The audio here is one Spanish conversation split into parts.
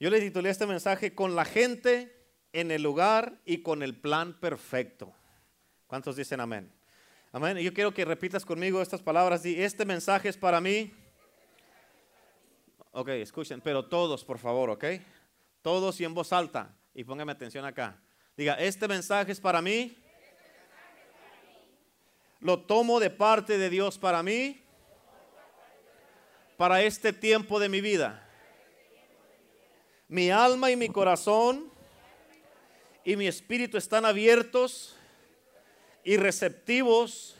Yo le titulé este mensaje con la gente en el lugar y con el plan perfecto. ¿Cuántos dicen amén? Amén. Yo quiero que repitas conmigo estas palabras. Y este mensaje es para mí. Ok, escuchen, pero todos, por favor, ok. Todos y en voz alta. Y póngame atención acá. Diga, este mensaje es para mí. Lo tomo de parte de Dios para mí. Para este tiempo de mi vida. Mi alma y mi corazón y mi espíritu están abiertos y receptivos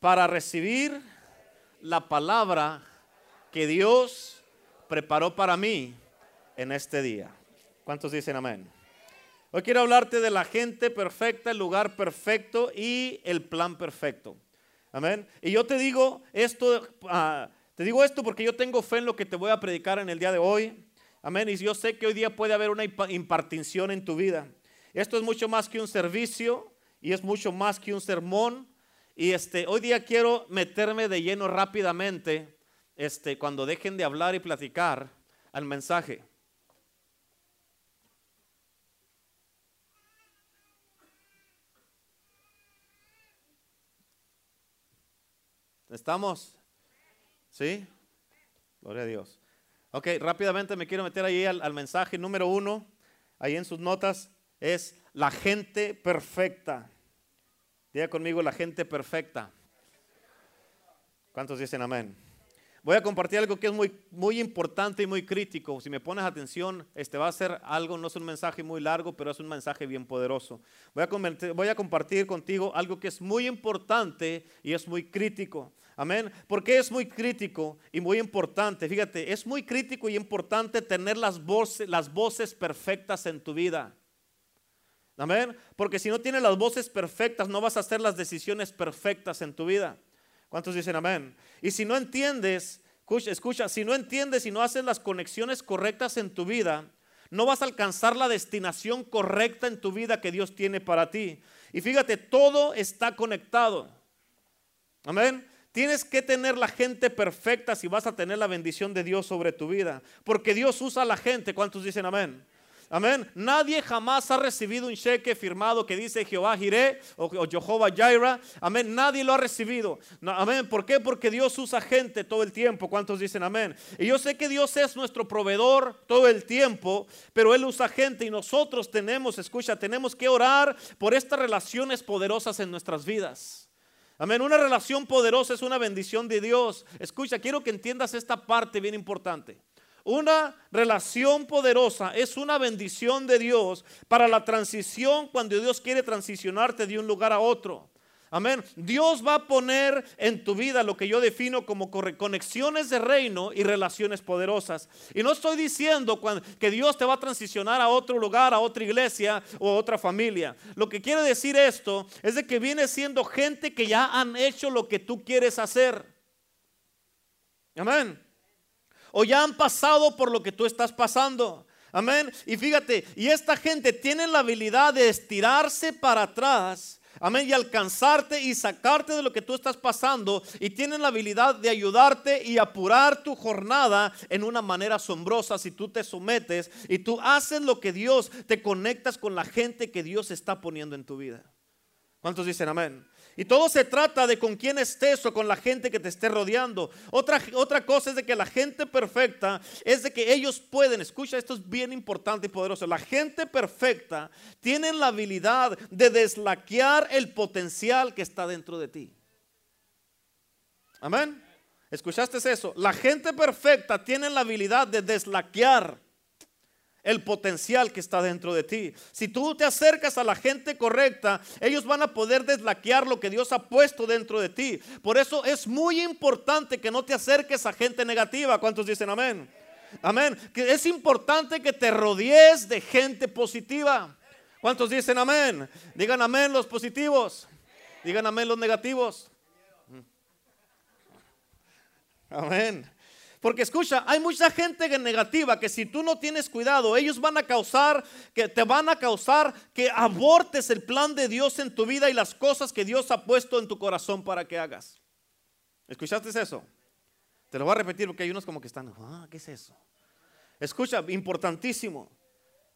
para recibir la palabra que Dios preparó para mí en este día. ¿Cuántos dicen amén? Hoy quiero hablarte de la gente perfecta, el lugar perfecto y el plan perfecto. Amén. Y yo te digo esto, ah, te digo esto porque yo tengo fe en lo que te voy a predicar en el día de hoy. Amén. Y yo sé que hoy día puede haber una impartición en tu vida. Esto es mucho más que un servicio y es mucho más que un sermón. Y este, hoy día quiero meterme de lleno rápidamente, este, cuando dejen de hablar y platicar, al mensaje. ¿Estamos? ¿Sí? Gloria a Dios. Ok, rápidamente me quiero meter ahí al, mensaje número uno, ahí en sus notas es la gente perfecta. Diga conmigo la gente perfecta. ¿Cuántos dicen amén? Voy a compartir algo que es muy, muy importante y muy crítico. Si me pones atención, este va a ser algo, no es un mensaje muy largo, pero es un mensaje bien poderoso. Voy a, voy a compartir contigo algo que es muy importante y es muy crítico. Amén. Porque es muy crítico y muy importante. Fíjate, es muy crítico y importante tener las voces, las voces perfectas en tu vida. Amén. Porque si no tienes las voces perfectas, no vas a hacer las decisiones perfectas en tu vida. ¿Cuántos dicen amén? Y si no entiendes, escucha, escucha, si no entiendes y no haces las conexiones correctas en tu vida, no vas a alcanzar la destinación correcta en tu vida que Dios tiene para ti. Y fíjate, todo está conectado. Amén. Tienes que tener la gente perfecta si vas a tener la bendición de Dios sobre tu vida. Porque Dios usa a la gente. ¿Cuántos dicen amén? Amén. Nadie jamás ha recibido un cheque firmado que dice Jehová Jireh o, Jehová Jaira. Amén. Nadie lo ha recibido. amén. ¿Por qué? Porque Dios usa gente todo el tiempo. ¿Cuántos dicen amén? Y yo sé que Dios es nuestro proveedor todo el tiempo, pero Él usa gente y nosotros tenemos, escucha, tenemos que orar por estas relaciones poderosas en nuestras vidas. Amén. Una relación poderosa es una bendición de Dios. Escucha, quiero que entiendas esta parte bien importante. Una relación poderosa es una bendición de Dios para la transición cuando Dios quiere transicionarte de un lugar a otro. Amén. Dios va a poner en tu vida lo que yo defino como conexiones de reino y relaciones poderosas. Y no estoy diciendo que Dios te va a transicionar a otro lugar, a otra iglesia o a otra familia. Lo que quiere decir esto es de que viene siendo gente que ya han hecho lo que tú quieres hacer. Amén o ya han pasado por lo que tú estás pasando. Amén. Y fíjate, y esta gente tiene la habilidad de estirarse para atrás. Amén. Y alcanzarte y sacarte de lo que tú estás pasando. Y tienen la habilidad de ayudarte y apurar tu jornada en una manera asombrosa si tú te sometes y tú haces lo que Dios, te conectas con la gente que Dios está poniendo en tu vida. ¿Cuántos dicen amén? Y todo se trata de con quién estés o con la gente que te esté rodeando. Otra, otra cosa es de que la gente perfecta es de que ellos pueden, escucha, esto es bien importante y poderoso. La gente perfecta tiene la habilidad de deslaquear el potencial que está dentro de ti. Amén. ¿Escuchaste eso? La gente perfecta tiene la habilidad de deslaquear el potencial que está dentro de ti. Si tú te acercas a la gente correcta, ellos van a poder deslaquear lo que Dios ha puesto dentro de ti. Por eso es muy importante que no te acerques a gente negativa. ¿Cuántos dicen amén? Amén. Que es importante que te rodees de gente positiva. ¿Cuántos dicen amén? Digan amén los positivos. Digan amén los negativos. Amén. Porque escucha, hay mucha gente negativa que si tú no tienes cuidado, ellos van a causar, que te van a causar que abortes el plan de Dios en tu vida y las cosas que Dios ha puesto en tu corazón para que hagas. ¿Escuchaste eso? Te lo voy a repetir porque hay unos como que están, ah, ¿qué es eso? Escucha, importantísimo.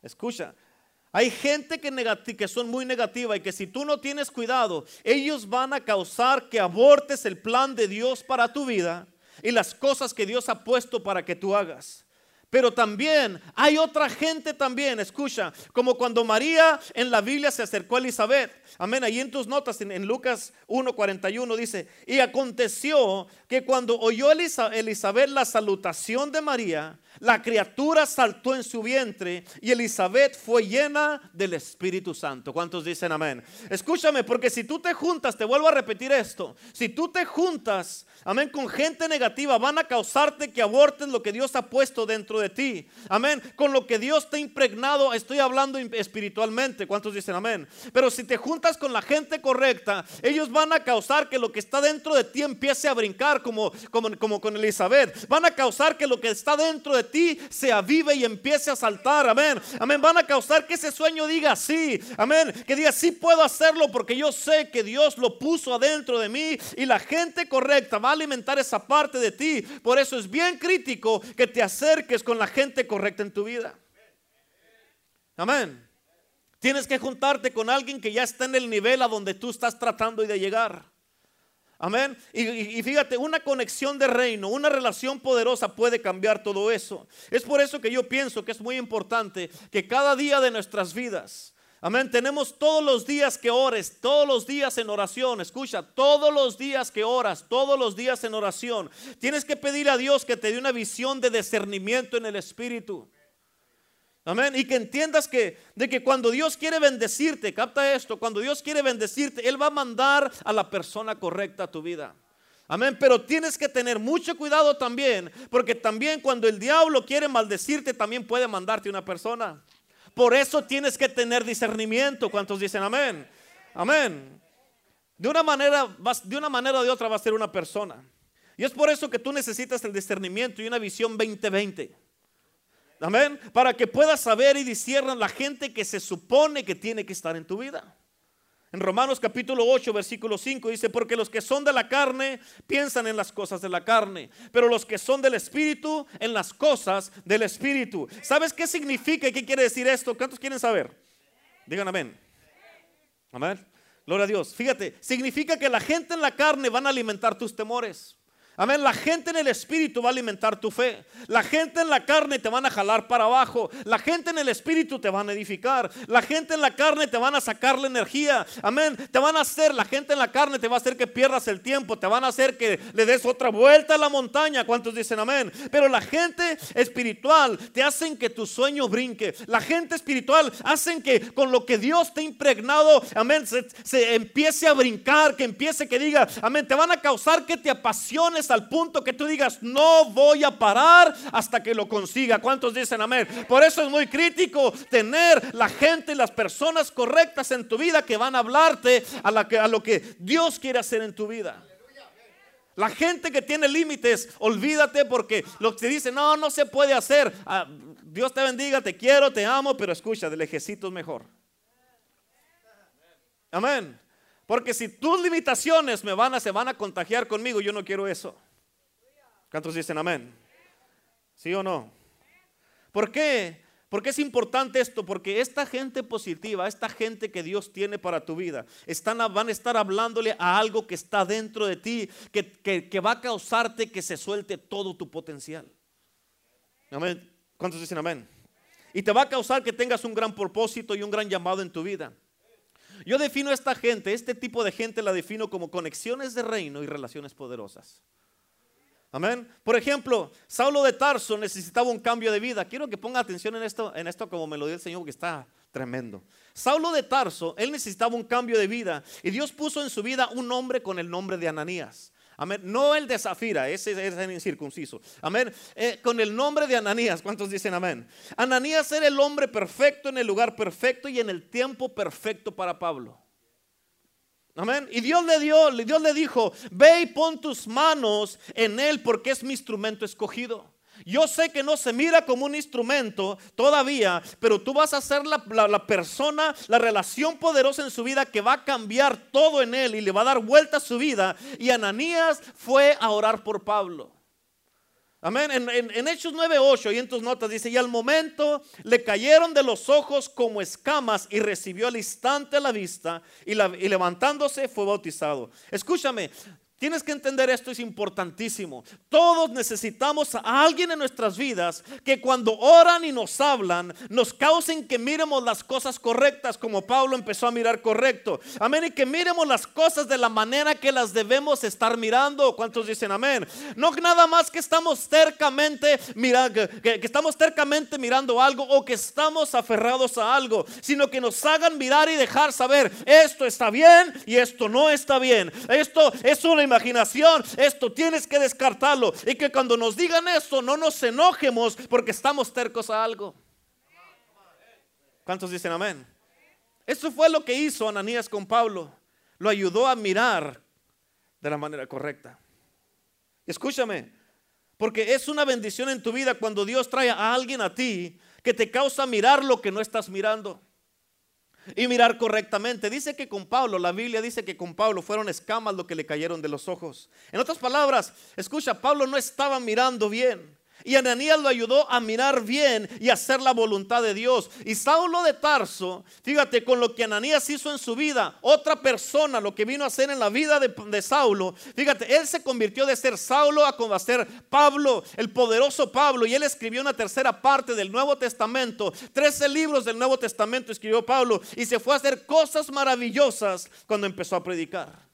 Escucha, hay gente que, que son muy negativa y que si tú no tienes cuidado, ellos van a causar que abortes el plan de Dios para tu vida y las cosas que Dios ha puesto para que tú hagas. Pero también hay otra gente también, escucha, como cuando María en la Biblia se acercó a Elizabeth. Amén, ahí en tus notas en, en Lucas 1.41 dice, y aconteció que cuando oyó Elizabeth la salutación de María, la criatura saltó en su vientre y Elizabeth fue llena del Espíritu Santo. ¿Cuántos dicen amén? Escúchame, porque si tú te juntas, te vuelvo a repetir esto, si tú te juntas, amén, con gente negativa, van a causarte que aborten lo que Dios ha puesto dentro de ti. Amén, con lo que Dios te ha impregnado, estoy hablando espiritualmente. ¿Cuántos dicen amén? Pero si te juntas con la gente correcta, ellos van a causar que lo que está dentro de ti empiece a brincar como, como, como con Elizabeth. Van a causar que lo que está dentro de ti se avive y empiece a saltar. Amén. Amén. Van a causar que ese sueño diga sí. Amén. Que diga sí puedo hacerlo porque yo sé que Dios lo puso adentro de mí y la gente correcta va a alimentar esa parte de ti. Por eso es bien crítico que te acerques con la gente correcta en tu vida. Amén. Tienes que juntarte con alguien que ya está en el nivel a donde tú estás tratando de llegar. Amén. Y, fíjate, una conexión de reino, una relación poderosa puede cambiar todo eso. Es por eso que yo pienso que es muy importante que cada día de nuestras vidas, amén, tenemos todos los días que ores, todos los días en oración. Escucha, todos los días que oras, todos los días en oración. Tienes que pedir a Dios que te dé una visión de discernimiento en el Espíritu. Amén. Y que entiendas que de que cuando Dios quiere bendecirte, capta esto, cuando Dios quiere bendecirte, Él va a mandar a la persona correcta a tu vida. Amén, pero tienes que tener mucho cuidado también, porque también cuando el diablo quiere maldecirte, también puede mandarte una persona. Por eso tienes que tener discernimiento. ¿Cuántos dicen amén? Amén. De una manera, de una manera o de otra va a ser una persona. Y es por eso que tú necesitas el discernimiento y una visión 2020. Amén. Para que puedas saber y disciernan la gente que se supone que tiene que estar en tu vida. En Romanos capítulo 8, versículo 5 dice, porque los que son de la carne piensan en las cosas de la carne, pero los que son del Espíritu en las cosas del Espíritu. ¿Sabes qué significa y qué quiere decir esto? ¿Cuántos quieren saber? Digan amén. Amén. Gloria a Dios. Fíjate, significa que la gente en la carne van a alimentar tus temores. Amén. La gente en el espíritu va a alimentar tu fe. La gente en la carne te van a jalar para abajo. La gente en el espíritu te van a edificar. La gente en la carne te van a sacar la energía. Amén. Te van a hacer, la gente en la carne te va a hacer que pierdas el tiempo. Te van a hacer que le des otra vuelta a la montaña. ¿Cuántos dicen amén? Pero la gente espiritual te hacen que tu sueño brinque. La gente espiritual hacen que con lo que Dios te ha impregnado, amén, se, se empiece a brincar. Que empiece que diga, amén. Te van a causar que te apasiones al punto que tú digas, no voy a parar hasta que lo consiga. ¿Cuántos dicen amén? Por eso es muy crítico tener la gente, las personas correctas en tu vida que van a hablarte a, lo que Dios quiere hacer en tu vida. La gente que tiene límites, olvídate porque lo que dice, no, no se puede hacer. Ah, Dios te bendiga, te quiero, te amo, pero escucha, del ejército es mejor. Amén. Porque si tus limitaciones me van a, se van a contagiar conmigo, yo no quiero eso. ¿Cuántos dicen amén? ¿Sí o no? ¿Por qué? Porque es importante esto? Porque esta gente positiva, esta gente que Dios tiene para tu vida, están, van a estar hablándole a algo que está dentro de ti, que, que va a causarte que se suelte todo tu potencial. Amén. ¿Cuántos dicen amén? Y te va a causar que tengas un gran propósito y un gran llamado en tu vida. Yo defino a esta gente, este tipo de gente la defino como conexiones de reino y relaciones poderosas. Amén. Por ejemplo, Saulo de Tarso necesitaba un cambio de vida. Quiero que ponga atención en esto, en esto como me lo dio el Señor, porque está tremendo. Saulo de Tarso, él necesitaba un cambio de vida y Dios puso en su vida un hombre con el nombre de Ananías. Amén. No el de Zafira, ese es el incircunciso. Amén. Eh, con el nombre de Ananías, ¿cuántos dicen amén? Ananías era el hombre perfecto en el lugar perfecto y en el tiempo perfecto para Pablo. Amén. Y Dios le dio, Dios le dijo, ve y pon tus manos en él porque es mi instrumento escogido. Yo sé que no se mira como un instrumento todavía, pero tú vas a ser la, persona, la relación poderosa en su vida que va a cambiar todo en él y le va a dar vuelta a su vida. Y Ananías fue a orar por Pablo. Amén. En, en, en Hechos 9:8 y en tus notas dice, y al momento le cayeron de los ojos como escamas y recibió al instante la vista y, la, y levantándose fue bautizado. Escúchame, Tienes que entender esto, es importantísimo. Todos necesitamos a alguien en nuestras vidas que cuando oran y nos hablan, nos causen que miremos las cosas correctas como Pablo empezó a mirar correcto. Amén. Y que miremos las cosas de la manera que las debemos estar mirando. ¿Cuántos dicen amén? No nada más que estamos tercamente mirando, que, estamos tercamente mirando algo o que estamos aferrados a algo, sino que nos hagan mirar y dejar saber esto está bien y esto no está bien. Esto es una imaginación, esto tienes que descartarlo. Y que cuando nos digan eso no nos enojemos porque estamos tercos a algo. ¿Cuántos dicen amén? Eso fue lo que hizo Ananías con Pablo. Lo ayudó a mirar de la manera correcta. Escúchame, porque es una bendición en tu vida cuando Dios trae a alguien a ti que te causa mirar lo que no estás mirando y mirar correctamente. Dice que con Pablo, la Biblia dice que con Pablo fueron escamas lo que le cayeron de los ojos. En otras palabras, escucha, Pablo no estaba mirando bien. Y Ananías lo ayudó a mirar bien y hacer la voluntad de Dios. Y Saulo de Tarso, fíjate, con lo que Ananías hizo en su vida, otra persona, lo que vino a hacer en la vida de, Saulo, fíjate, él se convirtió de ser Saulo a ser Pablo, el poderoso Pablo. Y él escribió una tercera parte del Nuevo Testamento, trece libros del Nuevo Testamento escribió Pablo y se fue a hacer cosas maravillosas cuando empezó a predicar.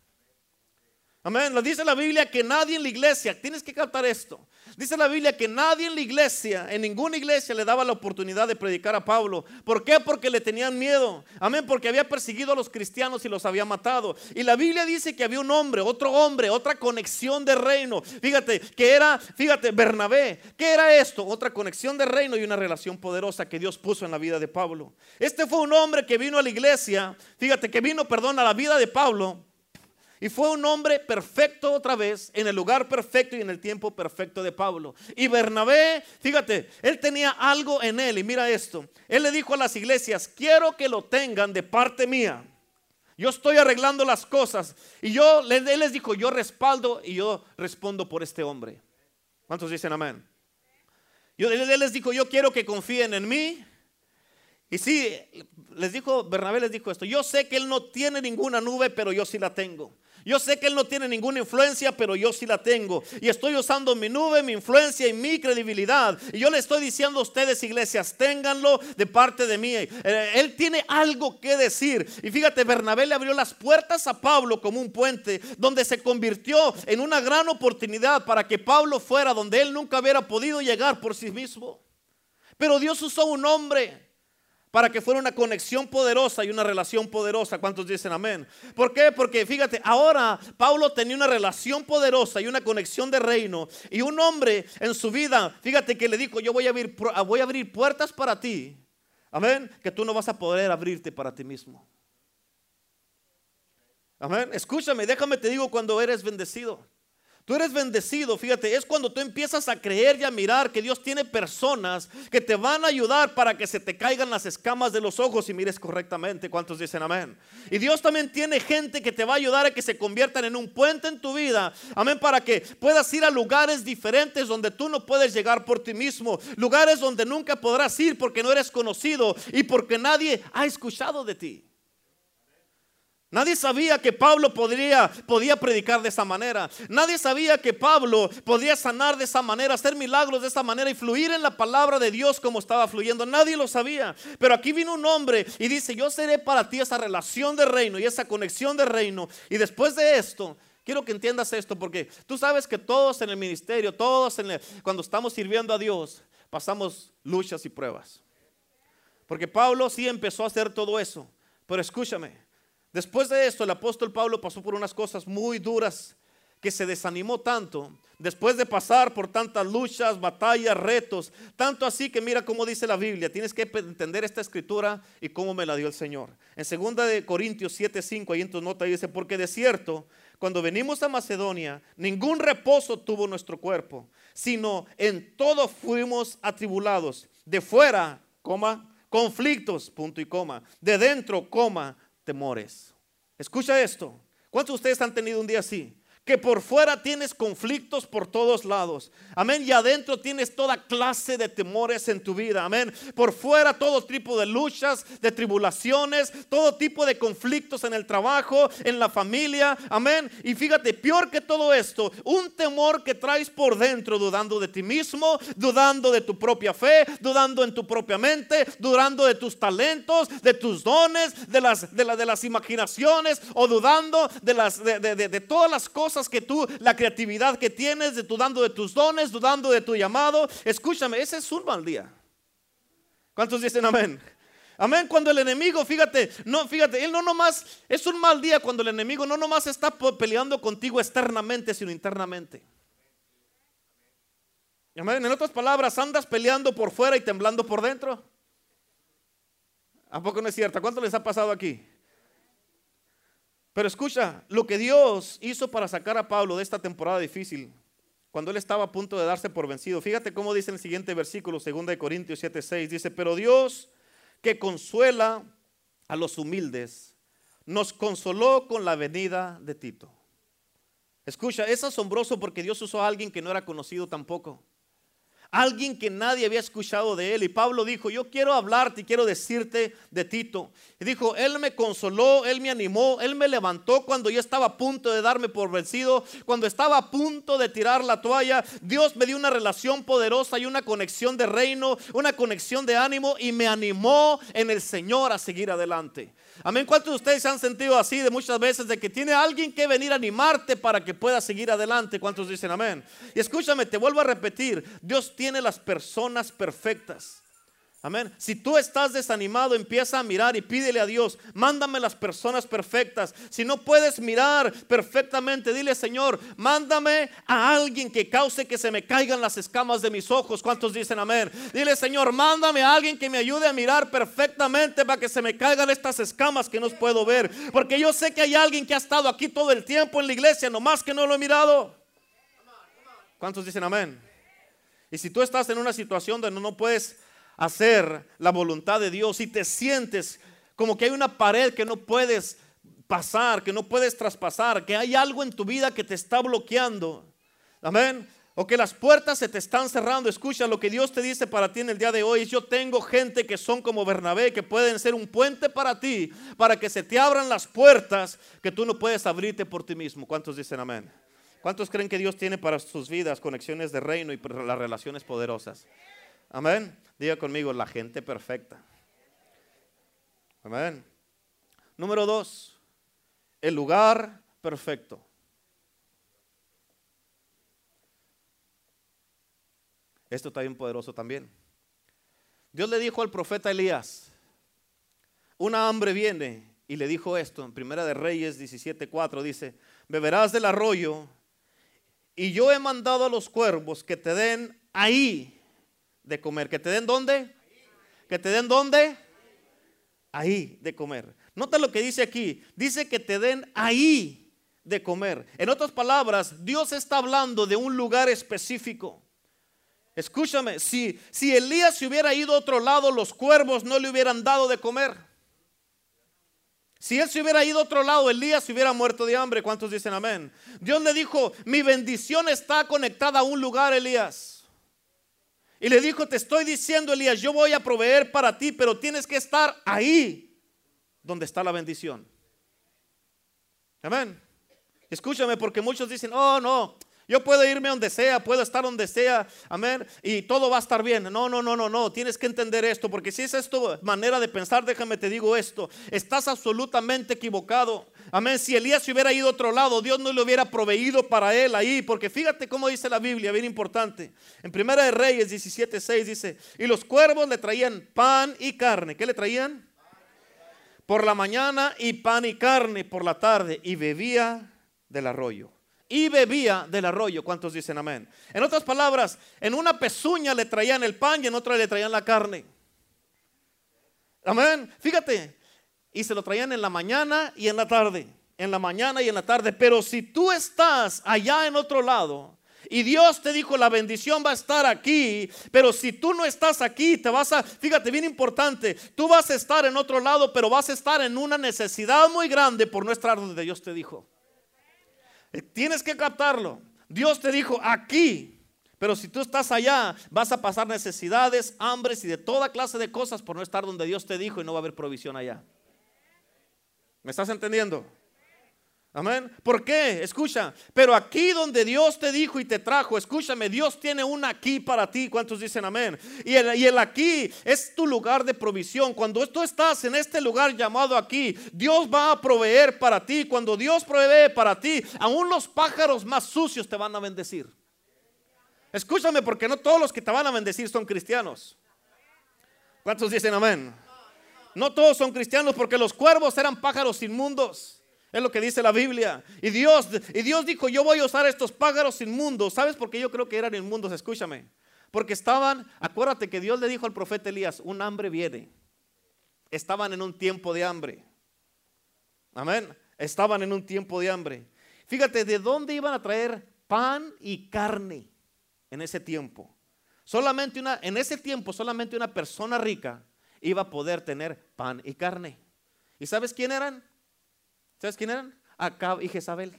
Amén. Lo dice la Biblia que nadie en la iglesia, tienes que captar esto. Dice la Biblia que nadie en la iglesia, en ninguna iglesia le daba la oportunidad de predicar a Pablo. ¿Por qué? Porque le tenían miedo. Amén, porque había perseguido a los cristianos y los había matado. Y la Biblia dice que había un hombre, otro hombre, otra conexión de reino. Fíjate, que era, fíjate, Bernabé. ¿Qué era esto? Otra conexión de reino y una relación poderosa que Dios puso en la vida de Pablo. Este fue un hombre que vino a la iglesia, fíjate, que vino, perdón, a la vida de Pablo y fue un hombre perfecto otra vez, en el lugar perfecto y en el tiempo perfecto de Pablo. Y Bernabé, fíjate, él tenía algo en él. Y mira esto. Él le dijo a las iglesias, quiero que lo tengan de parte mía. Yo estoy arreglando las cosas. Y yo, él les dijo, yo respaldo y yo respondo por este hombre. ¿Cuántos dicen amén? Yo, él les dijo, yo quiero que confíen en mí. Y sí, les dijo, Bernabé les dijo esto, yo sé que él no tiene ninguna nube, pero yo sí la tengo. Yo sé que Él no tiene ninguna influencia, pero yo sí la tengo. Y estoy usando mi nube, mi influencia y mi credibilidad. Y yo le estoy diciendo a ustedes, iglesias, ténganlo de parte de mí. Eh, él tiene algo que decir. Y fíjate, Bernabé le abrió las puertas a Pablo como un puente, donde se convirtió en una gran oportunidad para que Pablo fuera donde él nunca hubiera podido llegar por sí mismo. Pero Dios usó un hombre para que fuera una conexión poderosa y una relación poderosa. ¿Cuántos dicen amén? ¿Por qué? Porque fíjate, ahora Pablo tenía una relación poderosa y una conexión de reino. Y un hombre en su vida, fíjate que le dijo, yo voy a abrir, voy a abrir puertas para ti. Amén. Que tú no vas a poder abrirte para ti mismo. Amén. Escúchame, déjame te digo cuando eres bendecido. Tú eres bendecido, fíjate, es cuando tú empiezas a creer y a mirar que Dios tiene personas que te van a ayudar para que se te caigan las escamas de los ojos y mires correctamente. ¿Cuántos dicen amén? Y Dios también tiene gente que te va a ayudar a que se conviertan en un puente en tu vida. Amén, para que puedas ir a lugares diferentes donde tú no puedes llegar por ti mismo. Lugares donde nunca podrás ir porque no eres conocido y porque nadie ha escuchado de ti. Nadie sabía que Pablo podría, podía predicar de esa manera. Nadie sabía que Pablo podía sanar de esa manera, hacer milagros de esa manera y fluir en la palabra de Dios como estaba fluyendo. Nadie lo sabía. Pero aquí vino un hombre y dice, yo seré para ti esa relación de reino y esa conexión de reino. Y después de esto, quiero que entiendas esto porque tú sabes que todos en el ministerio, todos cuando estamos sirviendo a Dios, pasamos luchas y pruebas. Porque Pablo sí empezó a hacer todo eso. Pero escúchame. Después de esto, el apóstol Pablo pasó por unas cosas muy duras que se desanimó tanto, después de pasar por tantas luchas, batallas, retos, tanto así que mira cómo dice la Biblia, tienes que entender esta escritura y cómo me la dio el Señor. En 2 de Corintios 7:5 ahí en tu nota dice, porque de cierto, cuando venimos a Macedonia, ningún reposo tuvo nuestro cuerpo, sino en todo fuimos atribulados, de fuera, coma, conflictos, punto y coma, de dentro, coma, temores. Escucha esto. ¿Cuántos de ustedes han tenido un día así? Que por fuera tienes conflictos por todos lados. Amén. Y adentro tienes toda clase de temores en tu vida. Amén. Por fuera todo tipo de luchas, de tribulaciones, todo tipo de conflictos en el trabajo, en la familia. Amén. Y fíjate, peor que todo esto, un temor que traes por dentro, dudando de ti mismo, dudando de tu propia fe, dudando en tu propia mente, dudando de tus talentos, de tus dones, de las, de, de las imaginaciones o dudando de, las, de, de todas las cosas que tú, la creatividad que tienes, de dudando de tus dones, dudando de tu llamado. Escúchame, ese es un mal día. ¿Cuántos dicen amén? Amén, cuando el enemigo, fíjate, no, fíjate, él no nomás, es un mal día cuando el enemigo no nomás está peleando contigo externamente, sino internamente. Amén, en otras palabras, andas peleando por fuera y temblando por dentro. ¿A poco no es cierto? ¿Cuánto les ha pasado aquí? Pero escucha, lo que Dios hizo para sacar a Pablo de esta temporada difícil, cuando él estaba a punto de darse por vencido. Fíjate cómo dice el siguiente versículo, 2 de Corintios 7:6, dice, "Pero Dios que consuela a los humildes, nos consoló con la venida de Tito." Escucha, es asombroso porque Dios usó a alguien que no era conocido tampoco alguien que nadie había escuchado de él. Y Pablo dijo, yo quiero hablarte y quiero decirte de Tito. Y dijo, él me consoló, él me animó, él me levantó cuando yo estaba a punto de darme por vencido, cuando estaba a punto de tirar la toalla. Dios me dio una relación poderosa y una conexión de reino, una conexión de ánimo y me animó en el Señor a seguir adelante. Amén. ¿Cuántos de ustedes se han sentido así de muchas veces de que tiene alguien que venir a animarte para que puedas seguir adelante? ¿Cuántos dicen amén? Y escúchame, te vuelvo a repetir, Dios tiene las personas perfectas. Amén. Si tú estás desanimado, empieza a mirar y pídele a Dios, mándame las personas perfectas. Si no puedes mirar perfectamente, dile, Señor, mándame a alguien que cause que se me caigan las escamas de mis ojos. ¿Cuántos dicen amén? Dile, Señor, mándame a alguien que me ayude a mirar perfectamente para que se me caigan estas escamas que no puedo ver. Porque yo sé que hay alguien que ha estado aquí todo el tiempo en la iglesia, nomás que no lo he mirado. ¿Cuántos dicen amén? Y si tú estás en una situación donde no puedes hacer la voluntad de Dios y te sientes como que hay una pared que no puedes pasar, que no puedes traspasar, que hay algo en tu vida que te está bloqueando. Amén. O que las puertas se te están cerrando. Escucha lo que Dios te dice para ti en el día de hoy. Yo tengo gente que son como Bernabé, que pueden ser un puente para ti, para que se te abran las puertas que tú no puedes abrirte por ti mismo. ¿Cuántos dicen amén? ¿Cuántos creen que Dios tiene para sus vidas conexiones de reino y las relaciones poderosas? Amén. Diga conmigo, la gente perfecta. Amén. Número dos, el lugar perfecto. Esto está bien poderoso también. Dios le dijo al profeta Elías, una hambre viene, y le dijo esto en Primera de Reyes 17:4 dice, "Beberás del arroyo, y yo he mandado a los cuervos que te den ahí de comer. ¿Que te den dónde? ¿Que te den dónde? Ahí de comer. Nota lo que dice aquí. Dice que te den ahí de comer. En otras palabras, Dios está hablando de un lugar específico. Escúchame, si, si Elías se hubiera ido a otro lado, los cuervos no le hubieran dado de comer. Si él se hubiera ido a otro lado, Elías se hubiera muerto de hambre. ¿Cuántos dicen amén? Dios le dijo, mi bendición está conectada a un lugar, Elías. Y le dijo, te estoy diciendo, Elías, yo voy a proveer para ti, pero tienes que estar ahí donde está la bendición. Amén. Escúchame, porque muchos dicen, oh, no, yo puedo irme donde sea, puedo estar donde sea, amén, y todo va a estar bien. No, no, no, no, no, tienes que entender esto, porque si es esto manera de pensar, déjame te digo esto, estás absolutamente equivocado. Amén. Si Elías hubiera ido a otro lado, Dios no le hubiera proveído para él ahí. Porque fíjate cómo dice la Biblia, bien importante. En Primera de Reyes 17:6 dice: Y los cuervos le traían pan y carne. ¿Qué le traían? Por la mañana y pan y carne por la tarde. Y bebía del arroyo. Y bebía del arroyo. ¿Cuántos dicen amén? En otras palabras, en una pezuña le traían el pan y en otra le traían la carne. Amén. Fíjate, y se lo traían en la mañana y en la tarde, en la mañana y en la tarde. Pero si tú estás allá en otro lado y Dios te dijo la bendición va a estar aquí, pero si tú no estás aquí, te vas a, fíjate bien importante, tú vas a estar en otro lado, pero vas a estar en una necesidad muy grande por no estar donde Dios te dijo. Eh, Tienes que captarlo. Dios te dijo aquí. Pero si tú estás allá, vas a pasar necesidades, hambres y de toda clase de cosas por no estar donde Dios te dijo y no va a haber provisión allá. ¿Me estás entendiendo? Amén. ¿Por qué? Escucha. Pero aquí donde Dios te dijo y te trajo, escúchame, Dios tiene un aquí para ti. ¿Cuántos dicen amén? Y el, y el aquí es tu lugar de provisión. Cuando tú estás en este lugar llamado aquí, Dios va a proveer para ti. Cuando Dios provee para ti, aún los pájaros más sucios te van a bendecir. Escúchame, porque no todos los que te van a bendecir son cristianos. ¿Cuántos dicen amén? No todos son cristianos porque los cuervos eran pájaros inmundos. Es lo que dice la Biblia. Y Dios, y Dios dijo, yo voy a usar estos pájaros inmundos. ¿Sabes por qué yo creo que eran inmundos? Escúchame. Porque estaban, acuérdate que Dios le dijo al profeta Elías, un hambre viene. Estaban en un tiempo de hambre. Amén. Estaban en un tiempo de hambre. Fíjate, ¿de dónde iban a traer pan y carne en ese tiempo? Solamente una, en ese tiempo solamente una persona rica iba a poder tener pan y carne. ¿Y sabes quién eran? ¿Sabes quién eran? Acab y Jezabel.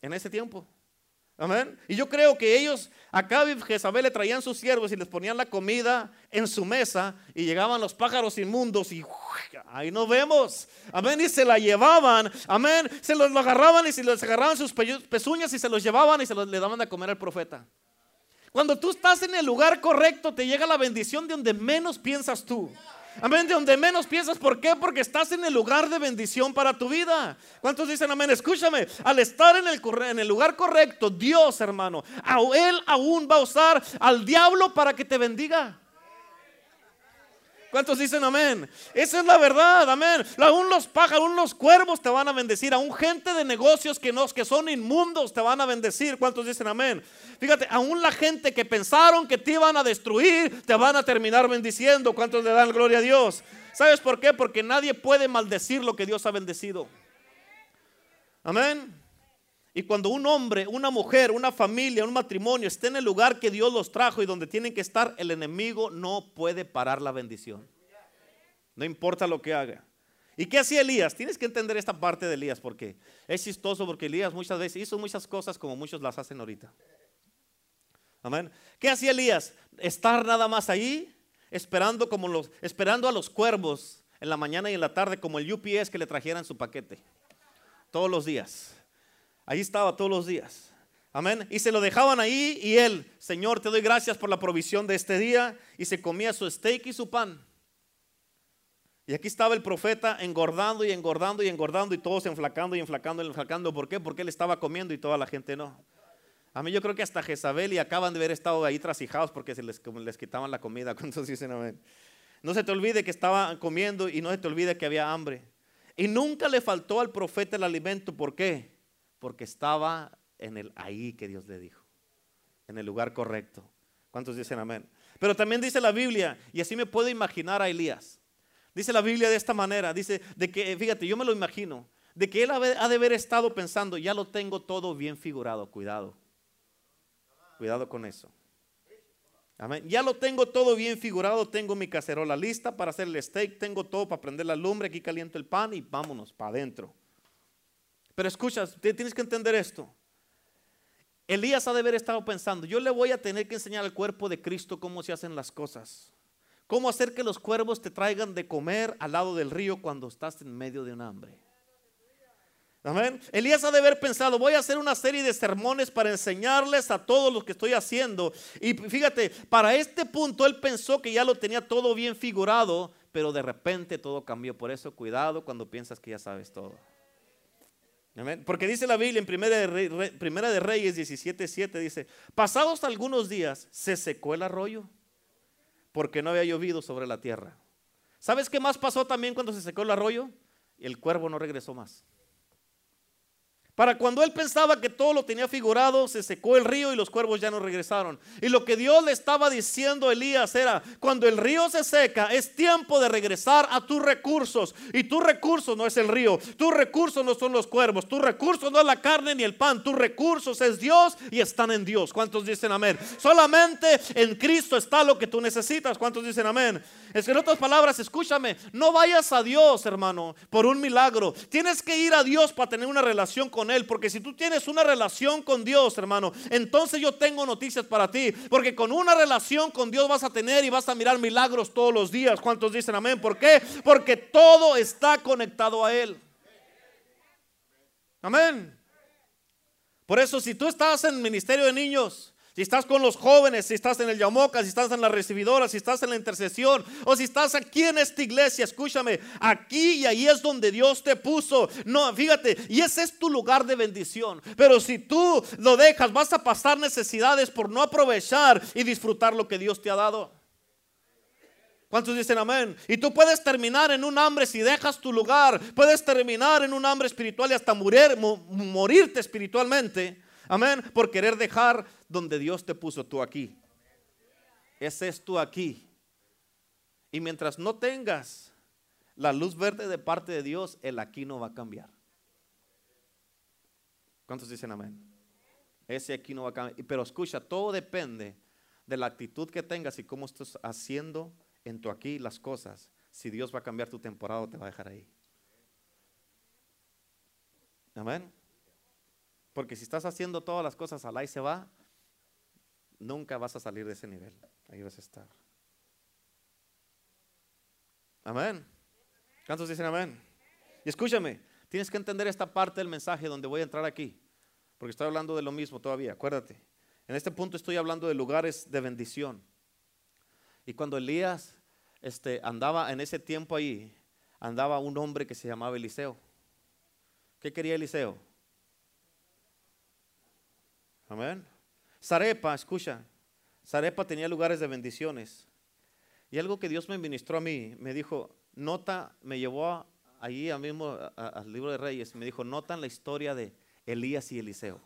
En ese tiempo. Amén. Y yo creo que ellos, Acab y Jezabel, le traían sus siervos y les ponían la comida en su mesa y llegaban los pájaros inmundos y ahí nos vemos. Amén. Y se la llevaban. Amén. Se los agarraban y se los agarraban sus pezuñas y se los llevaban y se los le daban a comer al profeta. Cuando tú estás en el lugar correcto, te llega la bendición de donde menos piensas tú. Amén, de donde menos piensas. ¿Por qué? Porque estás en el lugar de bendición para tu vida. ¿Cuántos dicen amén? Escúchame, al estar en el, lugar correcto, Dios, hermano, a Él aún va a usar al diablo para que te bendiga. ¿Cuántos dicen amén? Esa es la verdad, amén. Aún los pájaros, aún los cuervos te van a bendecir. Aún gente de negocios que, no, que son inmundos te van a bendecir. ¿Cuántos dicen amén? Fíjate, aún la gente que pensaron que te iban a destruir, te van a terminar bendiciendo. ¿Cuántos le dan gloria a Dios? ¿Sabes por qué? Porque nadie puede maldecir lo que Dios ha bendecido. Amén. Y cuando un hombre, una mujer, una familia, un matrimonio esté en el lugar que Dios los trajo y donde tienen que estar, el enemigo no puede parar la bendición. No importa lo que haga. ¿Y qué hacía Elías? Tienes que entender esta parte de Elías porque es chistoso porque Elías muchas veces hizo muchas cosas como muchos las hacen ahorita. Amén. ¿Qué hacía Elías? Estar nada más ahí esperando como los esperando a los cuervos en la mañana y en la tarde como el UPS que le trajeran su paquete. Todos los días. Ahí estaba todos los días. Amén. Y se lo dejaban ahí y él, Señor, te doy gracias por la provisión de este día. Y se comía su steak y su pan. Y aquí estaba el profeta engordando y engordando y engordando y todos enflacando y enflacando y enflacando. ¿Por qué? Porque él estaba comiendo y toda la gente no. A mí yo creo que hasta Jezabel y acaban de haber estado ahí trasijados porque se les, quitaban la comida. ¿Cuántos dicen amén? No se te olvide que estaba comiendo y no se te olvide que había hambre. Y nunca le faltó al profeta el alimento. ¿Por qué? Porque estaba en el ahí que Dios le dijo, en el lugar correcto. ¿Cuántos dicen amén? Pero también dice la Biblia, y así me puedo imaginar a Elías. Dice la Biblia de esta manera, dice de que, fíjate, yo me lo imagino, de que él ha de haber estado pensando, ya lo tengo todo bien figurado, cuidado. Cuidado con eso. Amén. Ya lo tengo todo bien figurado, tengo mi cacerola lista para hacer el steak, tengo todo para prender la lumbre, aquí caliento el pan y vámonos para adentro. Pero escucha, tienes que entender esto. Elías ha de haber estado pensando, yo le voy a tener que enseñar al cuerpo de Cristo cómo se hacen las cosas. Cómo hacer que los cuervos te traigan de comer al lado del río cuando estás en medio de un hambre. Amén. Elías ha de haber pensado, voy a hacer una serie de sermones para enseñarles a todos los que estoy haciendo. Y fíjate, para este punto él pensó que ya lo tenía todo bien figurado, pero de repente todo cambió. Por eso cuidado cuando piensas que ya sabes todo. Porque dice la Biblia en Primera de, Primera de Reyes 17:7 dice, pasados algunos días se secó el arroyo porque no había llovido sobre la tierra. ¿Sabes qué más pasó también cuando se secó el arroyo? El cuervo no regresó más. Para cuando él pensaba que todo lo tenía figurado, se secó el río y los cuervos ya no regresaron. Y lo que Dios le estaba diciendo a Elías era, cuando el río se seca, es tiempo de regresar a tus recursos. Y tu recurso no es el río, tus recursos no son los cuervos, tu recurso no es la carne ni el pan, tus recursos es Dios y están en Dios. ¿Cuántos dicen amén? Solamente en Cristo está lo que tú necesitas. ¿Cuántos dicen amén? Es que en otras palabras, escúchame, no vayas a Dios, hermano, por un milagro. Tienes que ir a Dios para tener una relación con Él. Porque si tú tienes una relación con Dios, hermano, entonces yo tengo noticias para ti. Porque con una relación con Dios vas a tener y vas a mirar milagros todos los días. ¿Cuántos dicen amén? ¿Por qué? Porque todo está conectado a Él. Amén. Por eso si tú estás en el ministerio de niños, si estás con los jóvenes, si estás en el Yamoca, si estás en la recibidora, si estás en la intercesión o si estás aquí en esta iglesia, escúchame, aquí y ahí es donde Dios te puso. No, fíjate, y ese es tu lugar de bendición. Pero si tú lo dejas, vas a pasar necesidades por no aprovechar y disfrutar lo que Dios te ha dado. ¿Cuántos dicen amén? Y tú puedes terminar en un hambre si dejas tu lugar. Puedes terminar en un hambre espiritual y hasta morir, morirte espiritualmente. Amén. Por querer dejar donde Dios te puso tú aquí. Ese es tú aquí. Y mientras no tengas la luz verde de parte de Dios, el aquí no va a cambiar. ¿Cuántos dicen amén? Ese aquí no va a cambiar. Pero escucha, todo depende de la actitud que tengas y cómo estás haciendo en tu aquí las cosas. Si Dios va a cambiar tu temporada te va a dejar ahí. Amén. Porque si estás haciendo todas las cosas al y se va, nunca vas a salir de ese nivel. Ahí vas a estar. Amén. ¿Cuántos dicen amén? Y escúchame, tienes que entender esta parte del mensaje donde voy a entrar aquí. Porque estoy hablando de lo mismo todavía, acuérdate. En este punto estoy hablando de lugares de bendición. Y cuando Elías este, andaba en ese tiempo ahí, andaba un hombre que se llamaba Eliseo. ¿Qué quería Eliseo? Amén. Zarepa, escucha, Zarepa tenía lugares de bendiciones. Y algo que Dios me ministró a mí, me dijo, nota, me llevó allí al mismo al libro de Reyes, me dijo, notan la historia de Elías y Eliseo.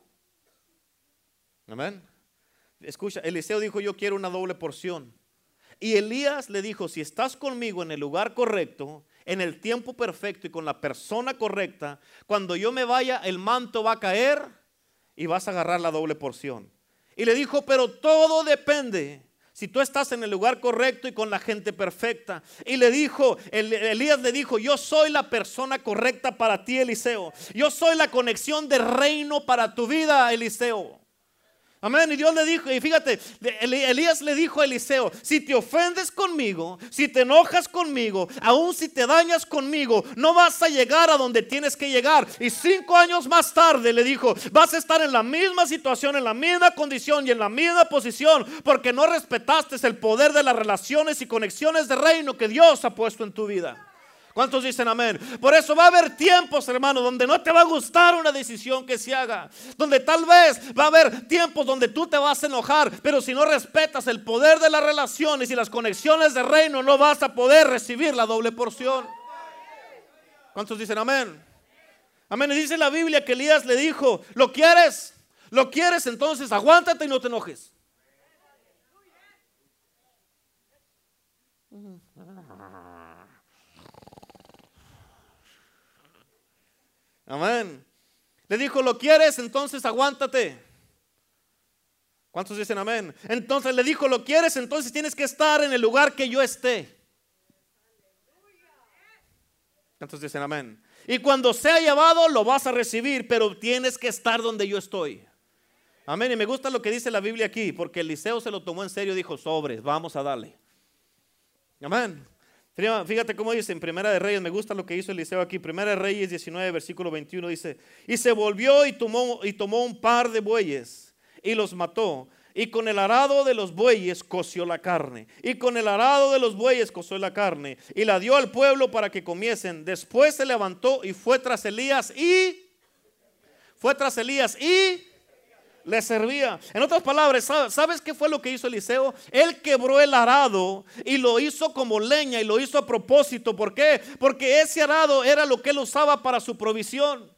Amén. Escucha, Eliseo dijo, yo quiero una doble porción. Y Elías le dijo, si estás conmigo en el lugar correcto, en el tiempo perfecto y con la persona correcta, cuando yo me vaya, el manto va a caer y vas a agarrar la doble porción. Y le dijo, pero todo depende si tú estás en el lugar correcto y con la gente perfecta. Y le dijo, Elías le dijo, yo soy la persona correcta para ti, Eliseo. Yo soy la conexión de reino para tu vida, Eliseo. Amén. Y Dios le dijo, y fíjate, Elías le dijo a Eliseo, si te ofendes conmigo, si te enojas conmigo, aún si te dañas conmigo, no vas a llegar a donde tienes que llegar. Y cinco años más tarde le dijo, vas a estar en la misma situación, en la misma condición y en la misma posición, porque no respetaste el poder de las relaciones y conexiones de reino que Dios ha puesto en tu vida. ¿Cuántos dicen amén? Por eso va a haber tiempos, hermano, donde no te va a gustar una decisión que se haga. Donde tal vez va a haber tiempos donde tú te vas a enojar. Pero si no respetas el poder de las relaciones y las conexiones de reino, no vas a poder recibir la doble porción. ¿Cuántos dicen amén? Amén. Y dice la Biblia que Elías le dijo, ¿lo quieres? ¿Lo quieres? Entonces aguántate y no te enojes. Amén. Le dijo, ¿lo quieres? Entonces aguántate. ¿Cuántos dicen amén? Entonces le dijo, ¿lo quieres? Entonces tienes que estar en el lugar que yo esté. ¿Cuántos dicen amén? Y cuando sea llevado, lo vas a recibir, pero tienes que estar donde yo estoy. Amén. Y me gusta lo que dice la Biblia aquí, porque Eliseo se lo tomó en serio y dijo, sobres, vamos a darle. Amén. Fíjate cómo dice en Primera de Reyes, me gusta lo que hizo Eliseo aquí. Primera de Reyes 19, versículo 21 dice, y se volvió y tomó, y tomó un par de bueyes y los mató. Y con el arado de los bueyes coció la carne. Y con el arado de los bueyes coció la carne. Y la dio al pueblo para que comiesen. Después se levantó y fue tras Elías y... Fue tras Elías y le servía. En otras palabras, ¿sabes qué fue lo que hizo Eliseo? Él quebró el arado y lo hizo como leña y lo hizo a propósito. ¿Por qué? Porque ese arado era lo que él usaba para su provisión.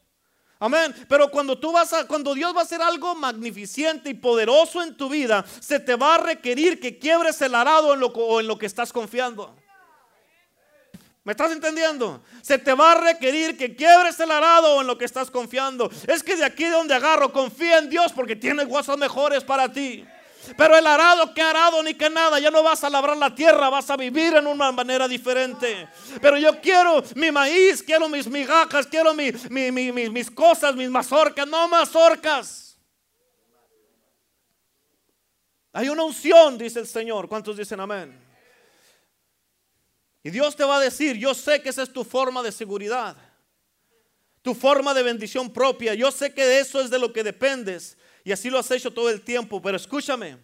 Amén. Pero cuando tú vas a, cuando Dios va a hacer algo magnificente y poderoso en tu vida, se te va a requerir que quiebres el arado en lo, o en lo que estás confiando. ¿Me estás entendiendo? Se te va a requerir que quiebres el arado en lo que estás confiando. Es que de aquí donde agarro, confía en Dios porque tiene cosas mejores para ti. Pero el arado que arado ni que nada, ya no vas a labrar la tierra, vas a vivir en una manera diferente. Pero yo quiero mi maíz, quiero mis migajas, quiero mis cosas, mis mazorcas, no mazorcas. Hay una unción, dice el Señor. ¿Cuántos dicen amén? Y Dios te va a decir, yo sé que esa es tu forma de seguridad, tu forma de bendición propia. Yo sé que de eso es de lo que dependes. Y así lo has hecho todo el tiempo. Pero escúchame,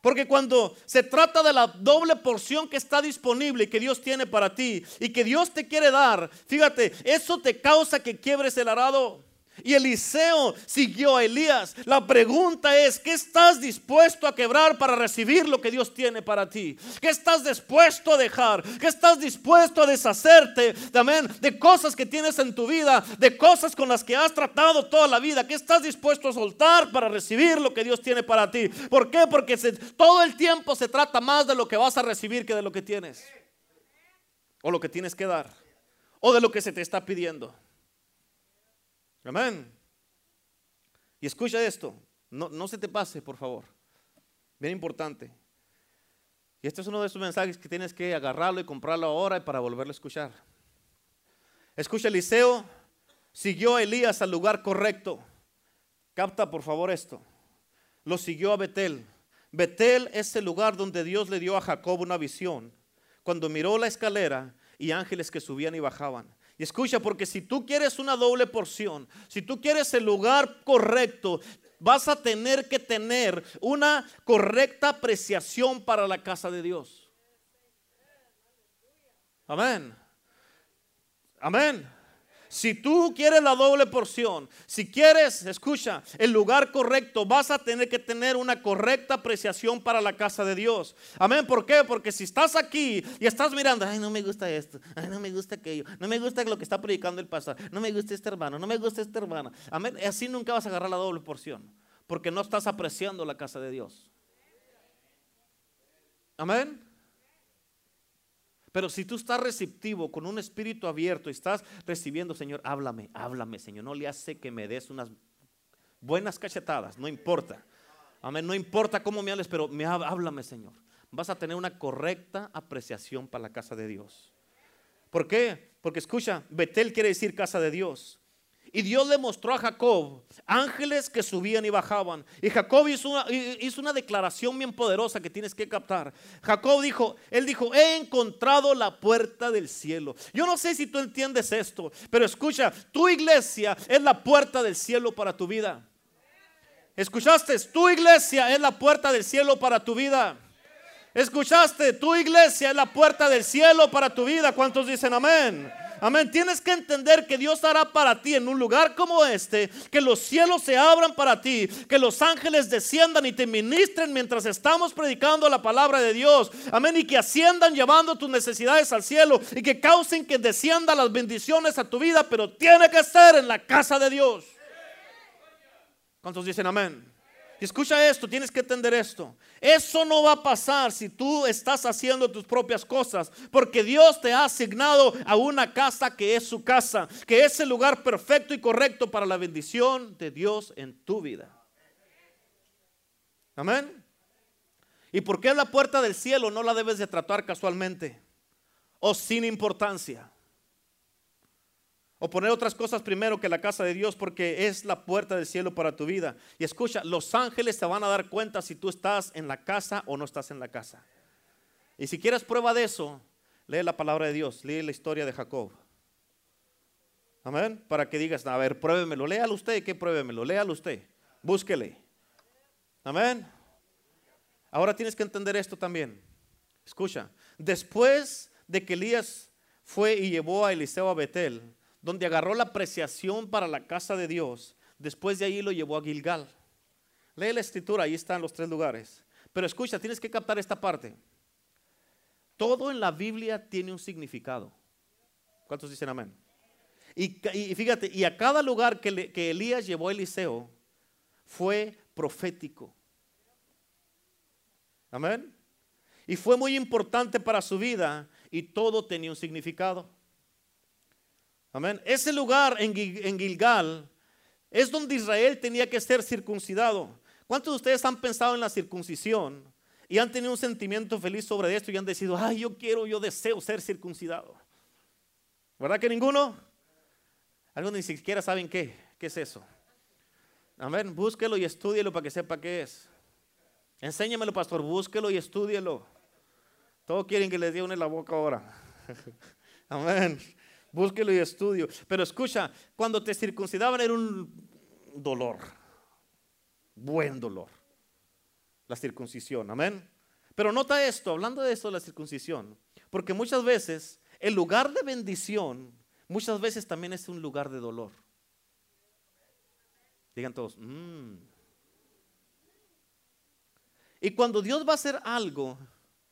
porque cuando se trata de la doble porción que está disponible y que Dios tiene para ti y que Dios te quiere dar, fíjate, eso te causa que quiebres el arado. Y Eliseo siguió a Elías. La pregunta es, ¿qué estás dispuesto a quebrar para recibir lo que Dios tiene para ti? ¿Qué estás dispuesto a dejar? ¿Qué estás dispuesto a deshacerte de cosas que tienes en tu vida, de cosas con las que has tratado toda la vida? ¿Qué estás dispuesto a soltar para recibir lo que Dios tiene para ti? ¿Por qué? Porque todo el tiempo se trata más de lo que vas a recibir que de lo que tienes. O lo que tienes que dar. O de lo que se te está pidiendo. Amén. Y escucha esto, no, no se te pase, por favor. Bien importante. Y este es uno de esos mensajes que tienes que agarrarlo y comprarlo ahora para volverlo a escuchar. Escucha, Eliseo siguió a Elías al lugar correcto. Capta por favor esto. Lo siguió a Betel. Betel es el lugar donde Dios le dio a Jacob una visión. Cuando miró la escalera y ángeles que subían y bajaban. Y escucha, porque si tú quieres una doble porción, si tú quieres el lugar correcto, vas a tener que tener una correcta apreciación para la casa de Dios. Amén. Amén. Si tú quieres la doble porción, si quieres, escucha, el lugar correcto, vas a tener que tener una correcta apreciación para la casa de Dios. Amén. ¿Por qué? Porque si estás aquí y estás mirando, ay, no me gusta esto, ay, no me gusta aquello, no me gusta lo que está predicando el pastor, no me gusta este hermano, no me gusta esta hermana. Amén. Así nunca vas a agarrar la doble porción, porque no estás apreciando la casa de Dios. Amén. Pero si tú estás receptivo, con un espíritu abierto, y estás recibiendo, Señor, háblame, háblame, Señor. No le hace que me des unas buenas cachetadas, no importa. Amén, no importa cómo me hables, pero me háblame, Señor. Vas a tener una correcta apreciación para la casa de Dios. ¿Por qué? Porque escucha, Betel quiere decir casa de Dios. Y Dios le mostró a Jacob ángeles que subían y bajaban. Y Jacob hizo una, declaración bien poderosa que tienes que captar. Jacob dijo, él dijo, he encontrado la puerta del cielo. Yo no sé si tú entiendes esto, pero escucha, tu iglesia es la puerta del cielo para tu vida. ¿Escuchaste? Tu iglesia es la puerta del cielo para tu vida. ¿Escuchaste? Tu iglesia es la puerta del cielo para tu vida. ¿Cuántos dicen amén? Amén. Tienes que entender que Dios hará para ti en un lugar como este, que los cielos se abran para ti, que los ángeles desciendan y te ministren mientras estamos predicando la palabra de Dios. Amén. Y que asciendan llevando tus necesidades al cielo y que causen que desciendan las bendiciones a tu vida, pero tiene que ser en la casa de Dios. ¿Cuántos dicen amén? Escucha esto, tienes que entender esto. Eso no va a pasar si tú estás haciendo tus propias cosas, porque Dios te ha asignado a una casa que es su casa, que es el lugar perfecto y correcto para la bendición de Dios en tu vida. Amén. ¿Y por qué la puerta del cielo no la debes de tratar casualmente o sin importancia? O poner otras cosas primero que la casa de Dios porque es la puerta del cielo para tu vida. Y escucha, los ángeles te van a dar cuenta si tú estás en la casa o no estás en la casa. Y si quieres prueba de eso, lee la palabra de Dios, lee la historia de Jacob. Amén. Para que digas, a ver, pruébemelo, léalo usted, que pruébemelo, léalo usted, búsquele. Amén. Ahora tienes que entender esto también. Escucha, después de que Elías fue y llevó a Eliseo a Betel, donde agarró la apreciación para la casa de Dios, después de ahí lo llevó a Gilgal. Lee la escritura, ahí están los tres lugares. Pero escucha, tienes que captar esta parte. Todo en la Biblia tiene un significado. ¿Cuántos dicen amén? Y, fíjate, y a cada lugar que, que Elías llevó a Eliseo fue profético. Amén. Y fue muy importante para su vida y todo tenía un significado. Amén. Ese lugar en, Gilgal es donde Israel tenía que ser circuncidado. ¿Cuántos de ustedes han pensado en la circuncisión y han tenido un sentimiento feliz sobre esto y han decidido, ay, yo quiero, yo deseo ser circuncidado? ¿Verdad que ninguno? Algunos ni siquiera saben qué, qué es eso. Amén, búsquelo y estúdielo para que sepa qué es. Enséñamelo, pastor, búsquelo y estúdielo. Todos quieren que les dé una en la boca ahora. Amén. Búsquelo y estudio. Pero escucha, cuando te circuncidaban era un dolor. Buen dolor. La circuncisión. Amén. Pero nota esto, hablando de esto, la circuncisión. Porque muchas veces el lugar de bendición, muchas veces también es un lugar de dolor. Digan todos, mmm. Y cuando Dios va a hacer algo,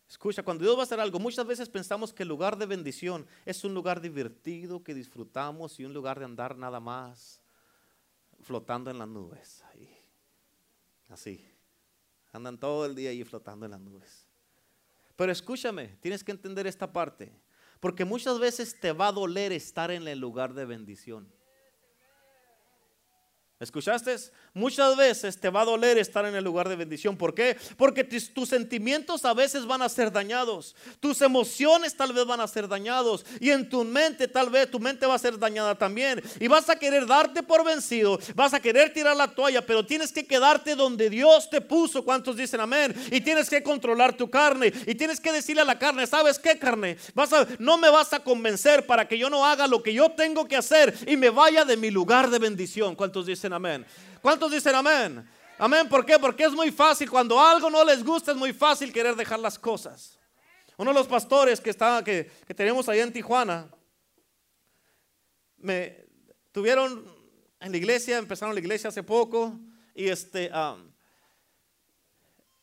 escucha, cuando Dios va a hacer algo, muchas veces pensamos que el lugar de bendición es un lugar divertido que disfrutamos y un lugar de andar nada más flotando en las nubes. Así. Andan todo el día ahí flotando en las nubes. Pero escúchame, tienes que entender esta parte. Porque muchas veces te va a doler estar en el lugar de bendición. ¿Escuchaste? Muchas veces te va a doler estar en el lugar de bendición. ¿Por qué? Porque tus, sentimientos a veces van a ser dañados. Tus emociones tal vez van a ser dañados. Y en tu mente tal vez tu mente va a ser dañada también. Y vas a querer darte por vencido. Vas a querer tirar la toalla. Pero tienes que quedarte donde Dios te puso. ¿Cuántos dicen amén? Y tienes que controlar tu carne. Y tienes que decirle a la carne, ¿sabes qué carne? No me vas a convencer para que yo no haga lo que yo tengo que hacer. Y me vaya de mi lugar de bendición. ¿Cuántos dicen amén. ¿Cuántos dicen amén? Amén, ¿por qué? Porque es muy fácil, cuando algo no les gusta es muy fácil querer dejar las cosas. Uno de los pastores que, está, que, que tenemos allá en Tijuana, me tuvieron en la iglesia, empezaron la iglesia hace poco, y, este,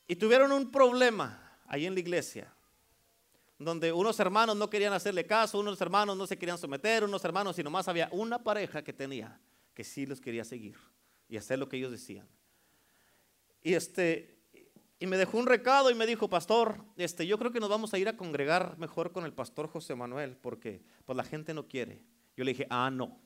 y tuvieron un problema ahí en la iglesia donde unos hermanos no querían hacerle caso, unos hermanos no se querían someter, unos hermanos, sino más había una pareja que tenía que sí los quería seguir y hacer lo que ellos decían. Y este y me dejó un recado y me dijo, "Pastor, este yo creo que nos vamos a ir a congregar mejor con el pastor José Manuel porque pues la gente no quiere." Yo le dije, "Ah, no."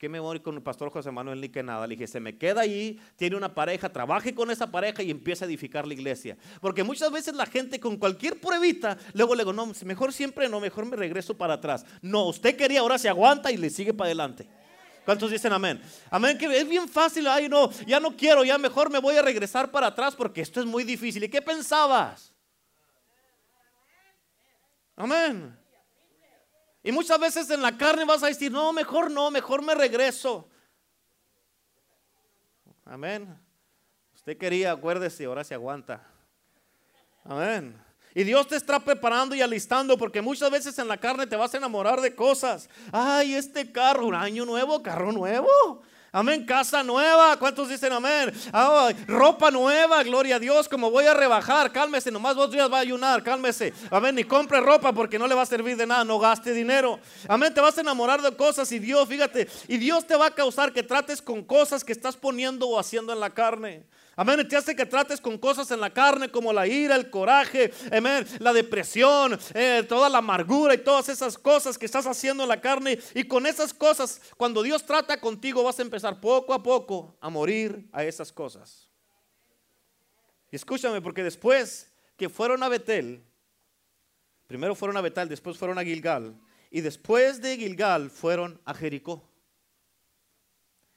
¿Qué me voy con el pastor José Manuel ni que nada? Le dije, se me queda ahí, tiene una pareja, trabaje con esa pareja y empieza a edificar la iglesia. Porque muchas veces la gente con cualquier pruebita, luego le digo, no, mejor siempre no, mejor me regreso para atrás. No, usted quería, ahora se aguanta y le sigue para adelante. ¿Cuántos dicen amén? Amén, que es bien fácil. Ay, no, ya no quiero, ya mejor me voy a regresar para atrás porque esto es muy difícil. ¿Y qué pensabas? Amén. Y muchas veces en la carne vas a decir, no, mejor no, mejor me regreso. Amén. Usted quería, acuérdese, ahora se aguanta. Amén. Y Dios te está preparando y alistando porque muchas veces en la carne te vas a enamorar de cosas. Ay, este carro, un año nuevo, carro nuevo. Amén, casa nueva. ¿Cuántos dicen amén? ropa nueva, gloria a Dios. Como voy a rebajar, cálmese. Nomás dos días va a ayunar, cálmese. Amén, ni compre ropa porque no le va a servir de nada. No gaste dinero. Amén, te vas a enamorar de cosas y Dios, fíjate, y Dios te va a causar que trates con cosas que estás poniendo o haciendo en la carne. Amén. Te hace que trates con cosas en la carne como la ira, el coraje, amén, la depresión, eh, toda la amargura y todas esas cosas que estás haciendo en la carne. Y con esas cosas, cuando Dios trata contigo, vas a empezar poco a poco a morir a esas cosas. Y escúchame, porque después que fueron a Betel, primero fueron a Betel, después fueron a Gilgal, y después de Gilgal fueron a Jericó.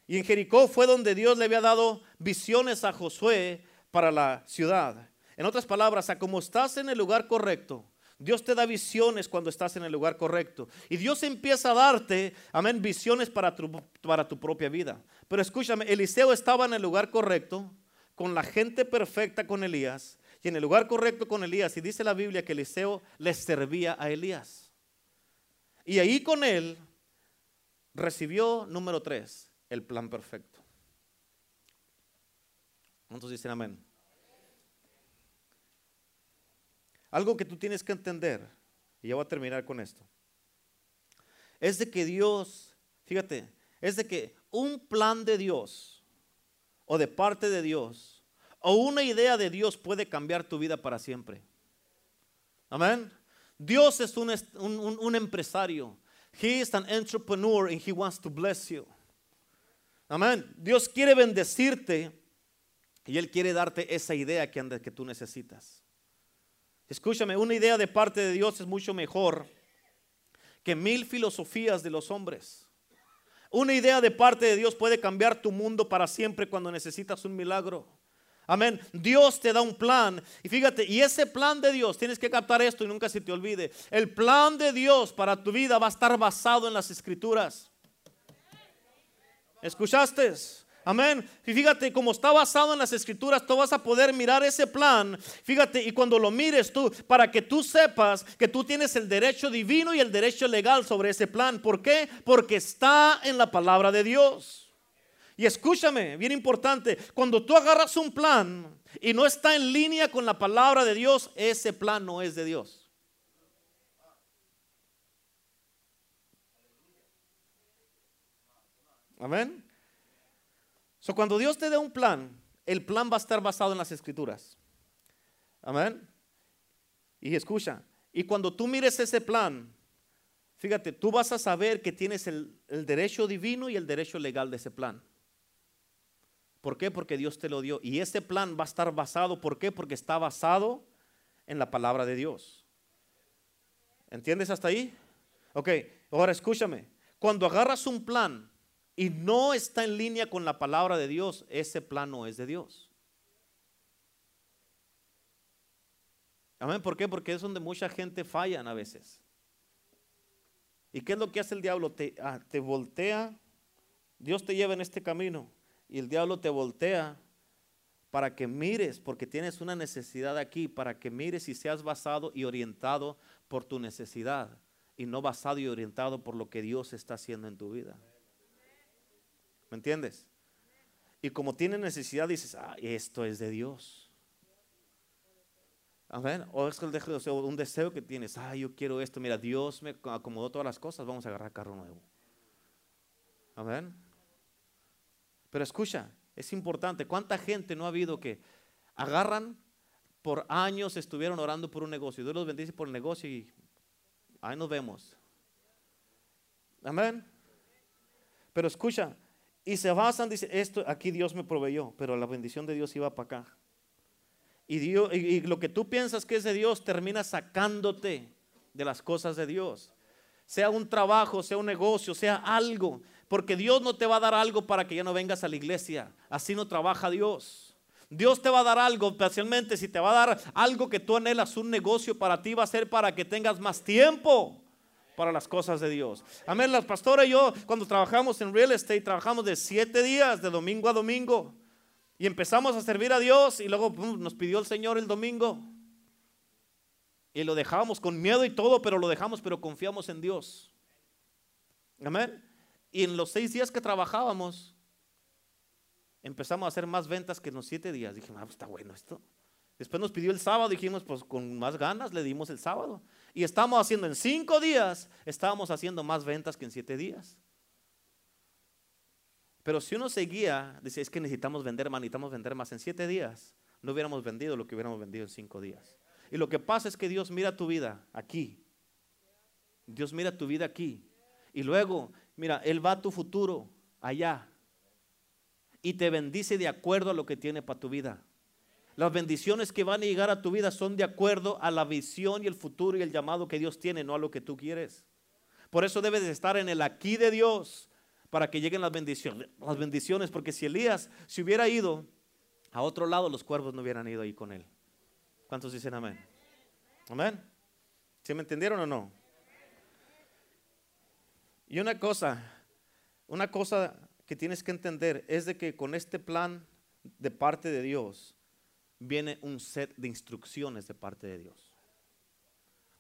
Y en Jericó fue donde Dios le había dado visiones a Josué para la ciudad. En otras palabras, a como estás en el lugar correcto, Dios te da visiones cuando estás en el lugar correcto. Y Dios empieza a darte, amén, visiones para tu, para tu propia vida. Pero escúchame, Eliseo estaba en el lugar correcto, con la gente perfecta con Elías, y en el lugar correcto con Elías. Y dice la Biblia que Eliseo le servía a Elías. Y ahí con él recibió, número tres, el plan perfecto. ¿Cuántos dicen amén? Algo que tú tienes que entender, y ya voy a terminar con esto, es de que Dios, fíjate, es de que un plan de Dios o de parte de Dios o una idea de Dios puede cambiar tu vida para siempre. Amén. Dios es un, un, un empresario. He is an entrepreneur and he wants to bless you. Amén. Dios quiere bendecirte Y Él quiere darte esa idea que, que tú necesitas. Escúchame, una idea de parte de Dios es mucho mejor que mil filosofías de los hombres. Una idea de parte de Dios puede cambiar tu mundo para siempre cuando necesitas un milagro. Amén. Dios te da un plan. Y fíjate, y ese plan de Dios, tienes que captar esto y nunca se te olvide. El plan de Dios para tu vida va a estar basado en las escrituras. ¿Escuchaste? Amén. Y fíjate, como está basado en las escrituras, tú vas a poder mirar ese plan. Fíjate, y cuando lo mires tú, para que tú sepas que tú tienes el derecho divino y el derecho legal sobre ese plan. ¿Por qué? Porque está en la palabra de Dios. Y escúchame, bien importante, cuando tú agarras un plan y no está en línea con la palabra de Dios, ese plan no es de Dios. Amén. So, cuando Dios te dé un plan, el plan va a estar basado en las escrituras. Amén. Y escucha, y cuando tú mires ese plan, fíjate, tú vas a saber que tienes el, el derecho divino y el derecho legal de ese plan. ¿Por qué? Porque Dios te lo dio. Y ese plan va a estar basado, ¿por qué? Porque está basado en la palabra de Dios. ¿Entiendes hasta ahí? Ok, ahora escúchame. Cuando agarras un plan y no está en línea con la palabra de Dios, ese plan no es de Dios. Amén. ¿Por qué? Porque es donde mucha gente fallan a veces. ¿Y qué es lo que hace el diablo? Te, ah, te voltea. Dios te lleva en este camino y el diablo te voltea para que mires, porque tienes una necesidad aquí, para que mires y seas basado y orientado por tu necesidad y no basado y orientado por lo que Dios está haciendo en tu vida. ¿Me entiendes? Y como tienes necesidad, dices, ah, esto es de Dios. Amén. O es un deseo que tienes, ah, yo quiero esto, mira, Dios me acomodó todas las cosas, vamos a agarrar carro nuevo. Amén. Pero escucha, es importante. ¿Cuánta gente no ha habido que agarran por años, estuvieron orando por un negocio? Dios los bendice por el negocio y ahí nos vemos. Amén. Pero escucha, y se basan, dice, esto aquí Dios me proveyó, pero la bendición de Dios iba para acá. Y, Dios, y lo que tú piensas que es de Dios termina sacándote de las cosas de Dios. Sea un trabajo, sea un negocio, sea algo. Porque Dios no te va a dar algo para que ya no vengas a la iglesia. Así no trabaja Dios. Dios te va a dar algo, especialmente si te va a dar algo que tú anhelas, un negocio para ti, va a ser para que tengas más tiempo para las cosas de Dios. Amén. Las pastoras y yo, cuando trabajamos en real estate, trabajamos de siete días, de domingo a domingo. Y empezamos a servir a Dios y luego nos pidió el Señor el domingo. Y lo dejamos con miedo y todo, pero lo dejamos, pero confiamos en Dios. Amén. Y en los seis días que trabajábamos, empezamos a hacer más ventas que en los siete días. Dije, ah, pues está bueno esto. Después nos pidió el sábado, dijimos, pues con más ganas le dimos el sábado. Y estamos haciendo en cinco días, estábamos haciendo más ventas que en siete días. Pero si uno seguía, dice, es que necesitamos vender más, necesitamos vender más en siete días, no hubiéramos vendido lo que hubiéramos vendido en cinco días. Y lo que pasa es que Dios mira tu vida aquí. Dios mira tu vida aquí. Y luego Mira, Él va a tu futuro allá y te bendice de acuerdo a lo que tiene para tu vida. Las bendiciones que van a llegar a tu vida son de acuerdo a la visión y el futuro y el llamado que Dios tiene, no a lo que tú quieres. Por eso debes de estar en el aquí de Dios para que lleguen las bendiciones, las bendiciones, porque si Elías se hubiera ido a otro lado, los cuervos no hubieran ido ahí con él. ¿Cuántos dicen amén? Amén. ¿Sí me entendieron o no? Y una cosa, una cosa que tienes que entender es de que con este plan de parte de Dios viene un set de instrucciones de parte de Dios.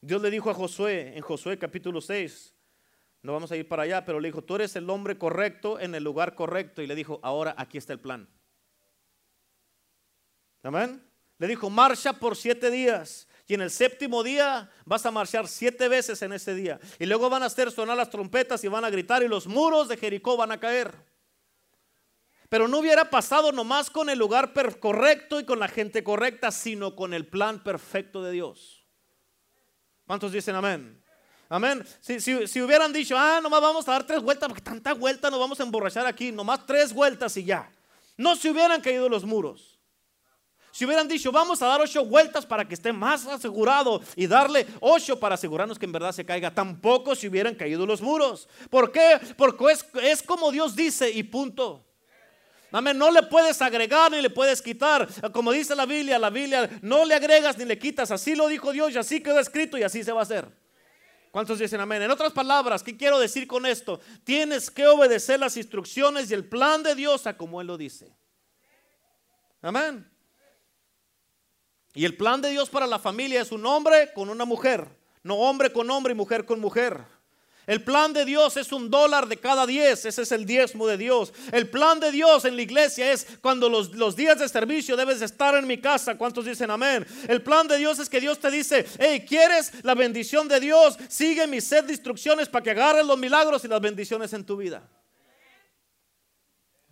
Dios le dijo a Josué en Josué capítulo 6, no vamos a ir para allá, pero le dijo, tú eres el hombre correcto en el lugar correcto. Y le dijo, ahora aquí está el plan. Amén. Le dijo, marcha por siete días. Y en el séptimo día vas a marchar siete veces en ese día. Y luego van a hacer sonar las trompetas y van a gritar y los muros de Jericó van a caer. Pero no hubiera pasado nomás con el lugar correcto y con la gente correcta, sino con el plan perfecto de Dios. ¿Cuántos dicen amén? Amén. Si, si, hubieran dicho, ah, nomás vamos a dar tres vueltas, porque tanta vuelta nos vamos a emborrachar aquí, nomás tres vueltas y ya. No se hubieran caído los muros. Si hubieran dicho, vamos a dar ocho vueltas para que esté más asegurado y darle ocho para asegurarnos que en verdad se caiga, tampoco se hubieran caído los muros. ¿Por qué? Porque es, es como Dios dice y punto. Amén, no le puedes agregar ni le puedes quitar. Como dice la Biblia, la Biblia no le agregas ni le quitas. Así lo dijo Dios y así quedó escrito y así se va a hacer. ¿Cuántos dicen amén? En otras palabras, ¿qué quiero decir con esto? Tienes que obedecer las instrucciones y el plan de Dios a como Él lo dice. Amén. Y el plan de Dios para la familia es un hombre con una mujer, no hombre con hombre y mujer con mujer. El plan de Dios es un dólar de cada diez, ese es el diezmo de Dios. El plan de Dios en la iglesia es cuando los, los, días de servicio debes estar en mi casa. ¿Cuántos dicen amén? El plan de Dios es que Dios te dice, hey, ¿quieres la bendición de Dios? Sigue mi set de instrucciones para que agarres los milagros y las bendiciones en tu vida.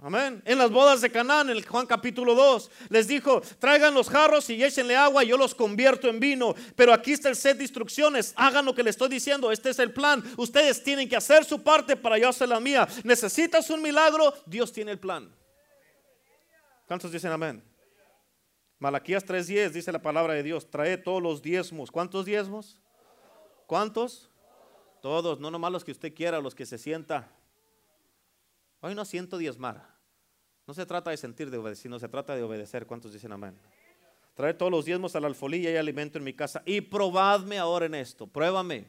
Amén. En las bodas de Canaán, en el Juan capítulo 2, les dijo, traigan los jarros y échenle agua, y yo los convierto en vino. Pero aquí está el set de instrucciones, hagan lo que les estoy diciendo, este es el plan. Ustedes tienen que hacer su parte para yo hacer la mía. Necesitas un milagro, Dios tiene el plan. ¿Cuántos dicen amén? Malaquías 3:10 dice la palabra de Dios, trae todos los diezmos. ¿Cuántos diezmos? ¿Cuántos? Todos, no nomás los que usted quiera, los que se sienta. Hoy no siento diezmar. No se trata de sentir de obedecer, sino se trata de obedecer. ¿Cuántos dicen amén? Trae todos los diezmos a la alfolía y alimento en mi casa. Y probadme ahora en esto. Pruébame.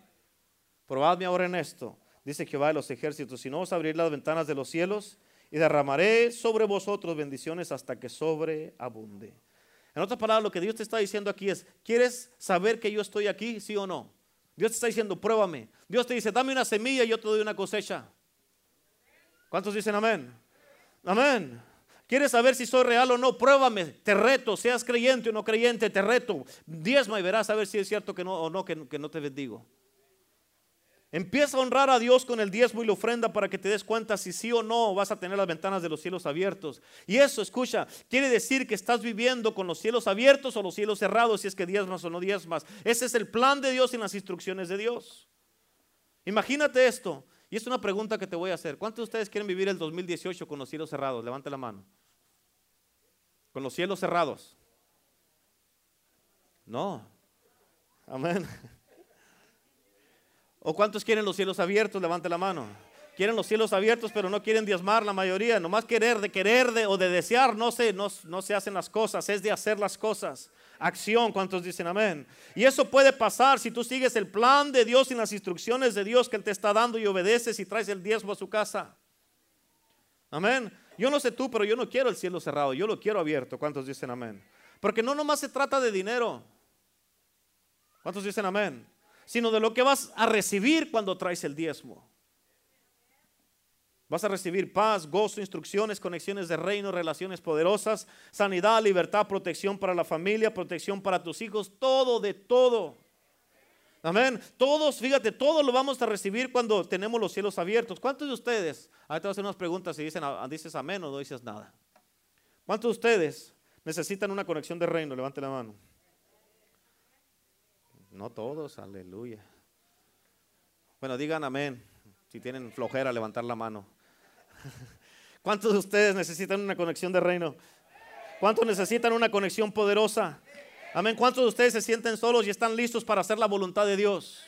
Probadme ahora en esto. Dice Jehová de los ejércitos. Si no os abrir las ventanas de los cielos y derramaré sobre vosotros bendiciones hasta que sobreabunde. En otras palabras, lo que Dios te está diciendo aquí es, ¿quieres saber que yo estoy aquí, sí o no? Dios te está diciendo, pruébame. Dios te dice, dame una semilla y yo te doy una cosecha. ¿Cuántos dicen amén? Amén. ¿Quieres saber si soy real o no? Pruébame, te reto, seas creyente o no creyente, te reto. Diezma y verás a ver si es cierto que no o no, que, que no te bendigo. Empieza a honrar a Dios con el diezmo y la ofrenda para que te des cuenta si sí o no vas a tener las ventanas de los cielos abiertos. Y eso, escucha, quiere decir que estás viviendo con los cielos abiertos o los cielos cerrados, si es que diezmas o no diezmas. Ese es el plan de Dios y las instrucciones de Dios. Imagínate esto. Y es una pregunta que te voy a hacer. ¿Cuántos de ustedes quieren vivir el 2018 con los cielos cerrados? Levante la mano. Con los cielos cerrados. No. Amén. ¿O cuántos quieren los cielos abiertos? Levante la mano. Quieren los cielos abiertos, pero no quieren diezmar la mayoría. Nomás querer, de querer de, o de desear, no se, no, no se hacen las cosas, es de hacer las cosas acción. ¿Cuántos dicen amén? Y eso puede pasar si tú sigues el plan de Dios y las instrucciones de Dios que Él te está dando y obedeces y traes el diezmo a su casa. Amén. Yo no sé tú, pero yo no quiero el cielo cerrado, yo lo quiero abierto. ¿Cuántos dicen amén? Porque no nomás se trata de dinero. ¿Cuántos dicen amén? Sino de lo que vas a recibir cuando traes el diezmo. Vas a recibir paz, gozo, instrucciones, conexiones de reino, relaciones poderosas, sanidad, libertad, protección para la familia, protección para tus hijos, todo de todo. Amén. Todos, fíjate, todo lo vamos a recibir cuando tenemos los cielos abiertos. ¿Cuántos de ustedes? Ahorita voy a hacer unas preguntas y dicen, ah, dices amén o no dices nada. ¿Cuántos de ustedes necesitan una conexión de reino? Levante la mano. No todos, aleluya. Bueno, digan amén. Si tienen flojera, levantar la mano. ¿Cuántos de ustedes necesitan una conexión de reino? ¿Cuántos necesitan una conexión poderosa? Amén. ¿Cuántos de ustedes se sienten solos y están listos para hacer la voluntad de Dios?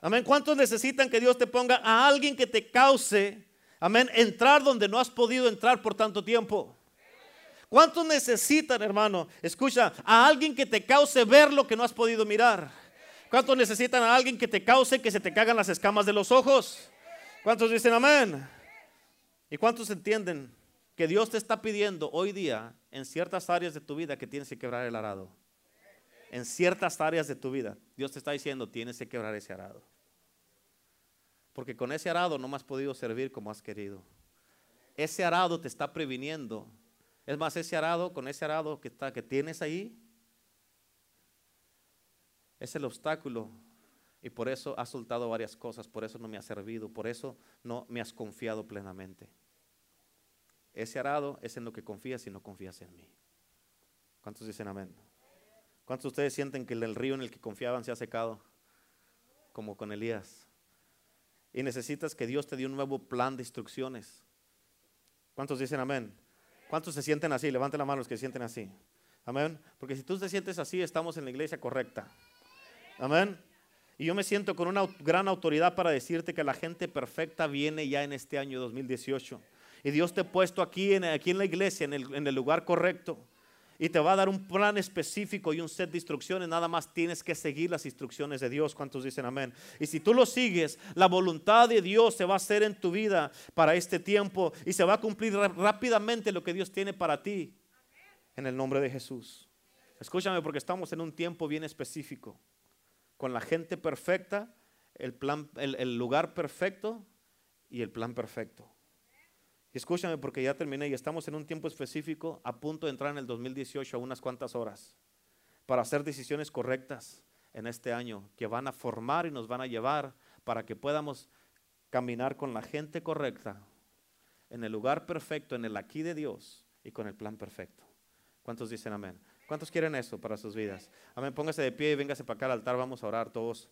Amén. ¿Cuántos necesitan que Dios te ponga a alguien que te cause, amén, entrar donde no has podido entrar por tanto tiempo? ¿Cuántos necesitan, hermano? Escucha, a alguien que te cause ver lo que no has podido mirar. ¿Cuántos necesitan a alguien que te cause que se te cagan las escamas de los ojos? ¿Cuántos dicen amén? ¿Y cuántos entienden que Dios te está pidiendo hoy día en ciertas áreas de tu vida que tienes que quebrar el arado? En ciertas áreas de tu vida, Dios te está diciendo, tienes que quebrar ese arado. Porque con ese arado no me has podido servir como has querido. Ese arado te está previniendo. Es más, ese arado, con ese arado que, está, que tienes ahí, es el obstáculo y por eso has soltado varias cosas, por eso no me has servido, por eso no me has confiado plenamente. Ese arado es en lo que confías y no confías en mí. ¿Cuántos dicen amén? ¿Cuántos de ustedes sienten que el río en el que confiaban se ha secado? Como con Elías. Y necesitas que Dios te dé un nuevo plan de instrucciones. ¿Cuántos dicen amén? ¿Cuántos se sienten así? Levanten la mano los que se sienten así. Amén. Porque si tú te sientes así, estamos en la iglesia correcta. Amén. Y yo me siento con una gran autoridad para decirte que la gente perfecta viene ya en este año 2018. Y Dios te ha puesto aquí en, aquí en la iglesia, en el, en el lugar correcto. Y te va a dar un plan específico y un set de instrucciones. Nada más tienes que seguir las instrucciones de Dios. ¿Cuántos dicen amén? Y si tú lo sigues, la voluntad de Dios se va a hacer en tu vida para este tiempo y se va a cumplir rápidamente lo que Dios tiene para ti. En el nombre de Jesús. Escúchame porque estamos en un tiempo bien específico con la gente perfecta, el, plan, el, lugar perfecto y el plan perfecto. Escúchame porque ya terminé y estamos en un tiempo específico a punto de entrar en el 2018 a unas cuantas horas para hacer decisiones correctas en este año que van a formar y nos van a llevar para que podamos caminar con la gente correcta, en el lugar perfecto, en el aquí de Dios y con el plan perfecto. ¿Cuántos dicen amén? ¿Cuántos quieren eso para sus vidas? Amén. Póngase de pie y véngase para acá al altar. Vamos a orar todos.